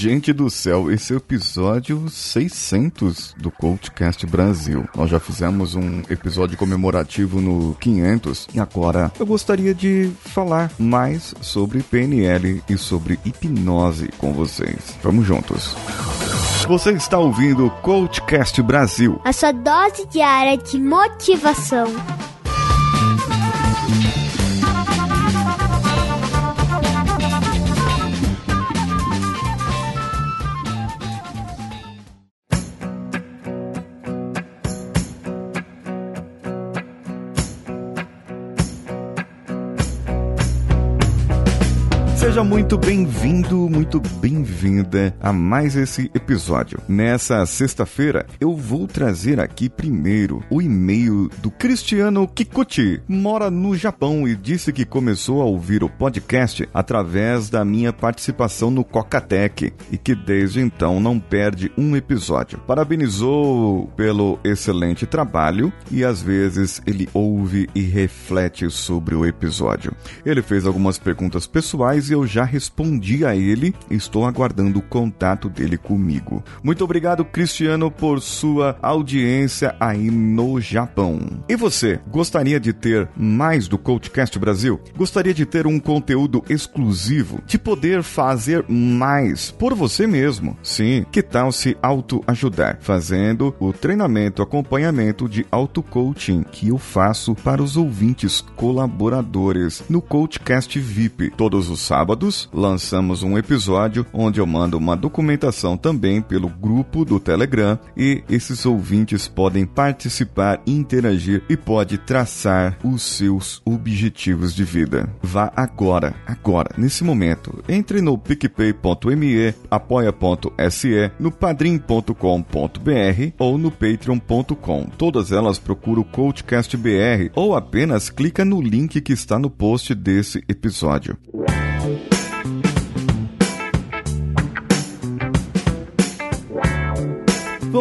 Gente do céu, esse é o episódio 600 do Coachcast Brasil. Nós já fizemos um episódio comemorativo no 500 e agora eu gostaria de falar mais sobre PNL e sobre hipnose com vocês. Vamos juntos. Você está ouvindo o Coachcast Brasil. A sua dose diária de motivação. Seja muito bem-vindo, muito bem-vinda a mais esse episódio. Nessa sexta-feira, eu vou trazer aqui primeiro o e-mail do Cristiano Kikuchi. Mora no Japão e disse que começou a ouvir o podcast através da minha participação no Cocatec e que desde então não perde um episódio. Parabenizou pelo excelente trabalho e às vezes ele ouve e reflete sobre o episódio. Ele fez algumas perguntas pessoais e eu já respondi a ele. Estou aguardando o contato dele comigo. Muito obrigado, Cristiano, por sua audiência aí no Japão. E você, gostaria de ter mais do Coachcast Brasil? Gostaria de ter um conteúdo exclusivo? De poder fazer mais por você mesmo? Sim, que tal se autoajudar? Fazendo o treinamento, acompanhamento de auto-coaching que eu faço para os ouvintes colaboradores no Coachcast VIP todos os sábados sábados, lançamos um episódio onde eu mando uma documentação também pelo grupo do Telegram e esses ouvintes podem participar, interagir e pode traçar os seus objetivos de vida. Vá agora, agora, nesse momento. Entre no picpay.me, apoia.se, no padrim.com.br ou no patreon.com. Todas elas procuram o Coachcast BR ou apenas clica no link que está no post desse episódio.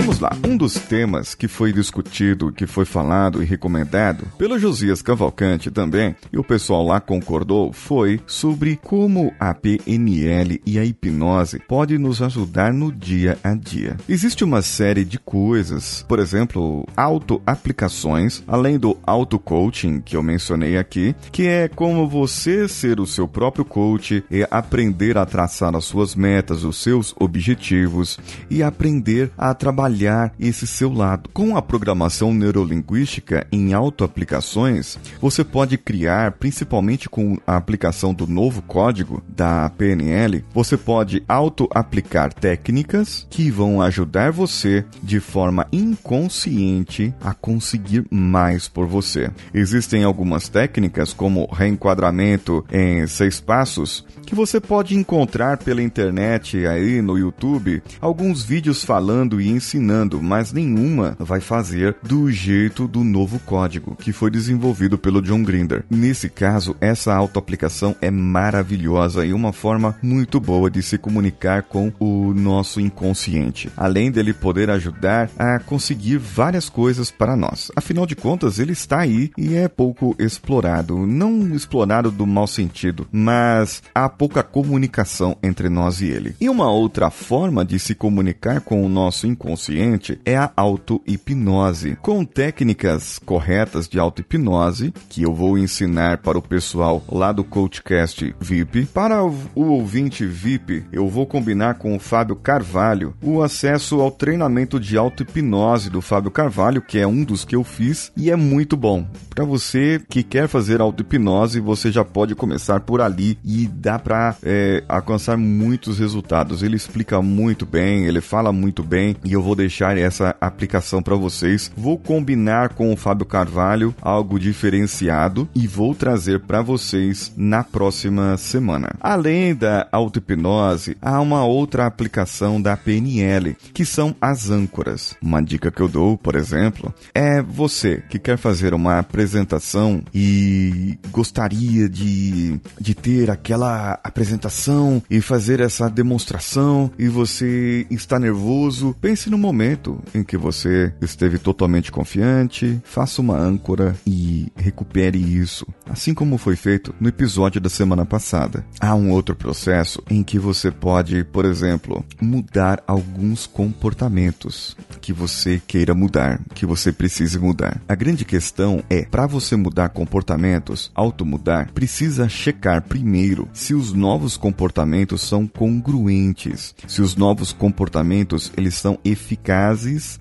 Vamos lá. Um dos temas que foi discutido, que foi falado e recomendado pelo Josias Cavalcante também, e o pessoal lá concordou, foi sobre como a PNL e a hipnose pode nos ajudar no dia a dia. Existe uma série de coisas, por exemplo, auto-aplicações, além do auto-coaching que eu mencionei aqui, que é como você ser o seu próprio coach e aprender a traçar as suas metas, os seus objetivos e aprender a trabalhar trabalhar esse seu lado. Com a programação neurolinguística em autoaplicações, você pode criar, principalmente com a aplicação do novo código da PNL, você pode auto-aplicar técnicas que vão ajudar você de forma inconsciente a conseguir mais por você. Existem algumas técnicas, como reenquadramento em seis passos, que você pode encontrar pela internet aí no YouTube, alguns vídeos falando e ensinando ensinando, mas nenhuma vai fazer do jeito do novo código que foi desenvolvido pelo John Grinder. Nesse caso, essa autoaplicação é maravilhosa e uma forma muito boa de se comunicar com o nosso inconsciente, além dele poder ajudar a conseguir várias coisas para nós. Afinal de contas, ele está aí e é pouco explorado, não explorado do mau sentido, mas há pouca comunicação entre nós e ele. E uma outra forma de se comunicar com o nosso inconsciente é a auto-hipnose. Com técnicas corretas de auto-hipnose, que eu vou ensinar para o pessoal lá do Coachcast VIP. Para o ouvinte VIP, eu vou combinar com o Fábio Carvalho o acesso ao treinamento de auto-hipnose do Fábio Carvalho, que é um dos que eu fiz e é muito bom. Para você que quer fazer auto-hipnose, você já pode começar por ali e dá para é, alcançar muitos resultados. Ele explica muito bem, ele fala muito bem e eu vou deixar essa aplicação para vocês. Vou combinar com o Fábio Carvalho algo diferenciado e vou trazer para vocês na próxima semana. Além da auto-hipnose, há uma outra aplicação da PNL, que são as âncoras. Uma dica que eu dou, por exemplo, é você que quer fazer uma apresentação e gostaria de, de ter aquela apresentação e fazer essa demonstração e você está nervoso, pense numa momento em que você esteve totalmente confiante, faça uma âncora e recupere isso, assim como foi feito no episódio da semana passada. Há um outro processo em que você pode, por exemplo, mudar alguns comportamentos que você queira mudar, que você precise mudar. A grande questão é, para você mudar comportamentos, automudar, precisa checar primeiro se os novos comportamentos são congruentes, se os novos comportamentos eles são eficazes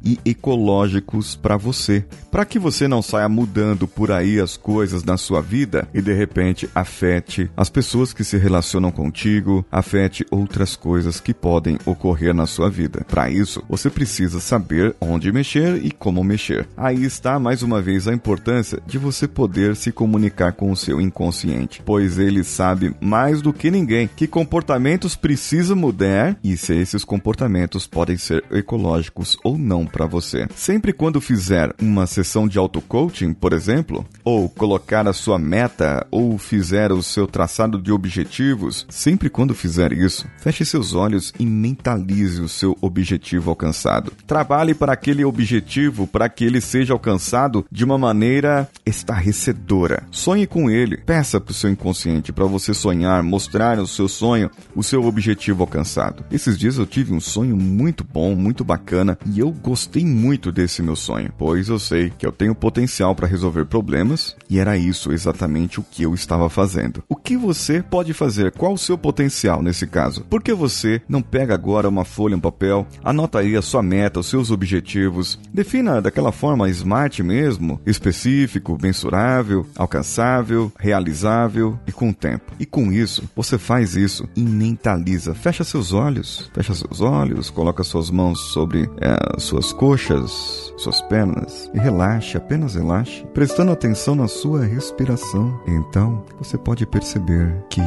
e ecológicos para você, para que você não saia mudando por aí as coisas na sua vida e de repente afete as pessoas que se relacionam contigo, afete outras coisas que podem ocorrer na sua vida. Para isso, você precisa saber onde mexer e como mexer. Aí está mais uma vez a importância de você poder se comunicar com o seu inconsciente, pois ele sabe mais do que ninguém que comportamentos precisam mudar e se esses comportamentos podem ser ecológicos ou não para você. Sempre quando fizer uma sessão de auto-coaching, por exemplo, ou colocar a sua meta ou fizer o seu traçado de objetivos, sempre quando fizer isso, feche seus olhos e mentalize o seu objetivo alcançado. Trabalhe para aquele objetivo para que ele seja alcançado de uma maneira estarrecedora. Sonhe com ele. Peça para o seu inconsciente para você sonhar, mostrar o seu sonho, o seu objetivo alcançado. Esses dias eu tive um sonho muito bom, muito bacana e eu gostei muito desse meu sonho, pois eu sei que eu tenho potencial para resolver problemas e era isso exatamente o que eu estava fazendo. O que você pode fazer? Qual o seu potencial nesse caso? Por que você não pega agora uma folha, um papel, anota aí a sua meta, os seus objetivos, defina daquela forma smart mesmo, específico, mensurável, alcançável, realizável e com tempo. E com isso, você faz isso e mentaliza. Fecha seus olhos, fecha seus olhos, coloca suas mãos sobre é, suas coxas, suas pernas e relaxe, apenas relaxe, prestando atenção na sua respiração. Então, você pode perceber que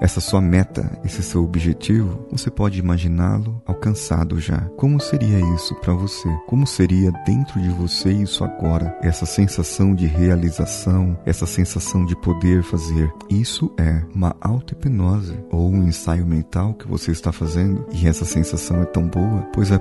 essa sua meta, esse seu objetivo, você pode imaginá-lo alcançado já. Como seria isso para você? Como seria dentro de você isso agora? Essa sensação de realização, essa sensação de poder fazer. Isso é uma auto-hipnose ou um ensaio mental que você está fazendo e essa sensação é tão boa, pois vai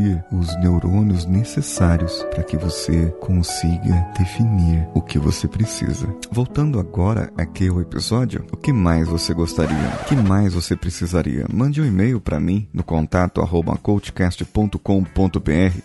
produzir os neurônios necessários para que você consiga definir o que você precisa. Voltando agora aqui ao episódio, o que mais você gostaria? O que mais você precisaria? Mande um e-mail para mim no contato arroba coachcast.com.br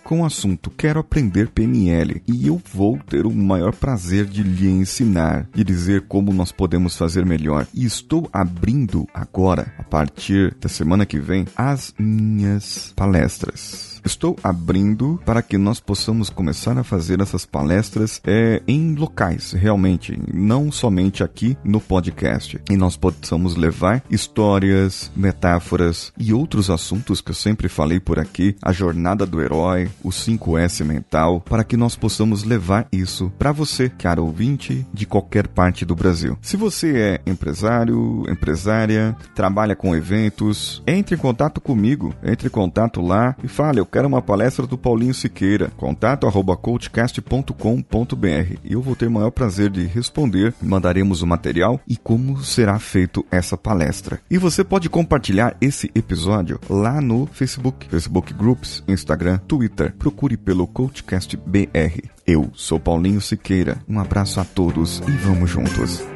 com o assunto Quero aprender PNL e eu vou ter o maior prazer de lhe ensinar, de dizer como nós podemos fazer melhor. E estou abrindo agora, a partir da semana que vem, as minhas palestras. Estou abrindo para que nós possamos começar a fazer essas palestras é, em locais, realmente, não somente aqui no podcast. E nós possamos levar histórias, metáforas e outros assuntos que eu sempre falei por aqui, a jornada do herói, o 5S mental, para que nós possamos levar isso para você, caro ouvinte, de qualquer parte do Brasil. Se você é empresário, empresária, trabalha com eventos, entre em contato comigo, entre em contato lá e fale, eu quero uma palestra do Paulinho Siqueira. Contato arroba coachcast.com.br eu vou ter o maior prazer de responder. Mandaremos o material e como será feito essa palestra. E você pode compartilhar esse episódio lá no Facebook, Facebook Groups, Instagram, Twitter. Procure pelo Coachcast BR. Eu sou Paulinho Siqueira. Um abraço a todos e vamos juntos.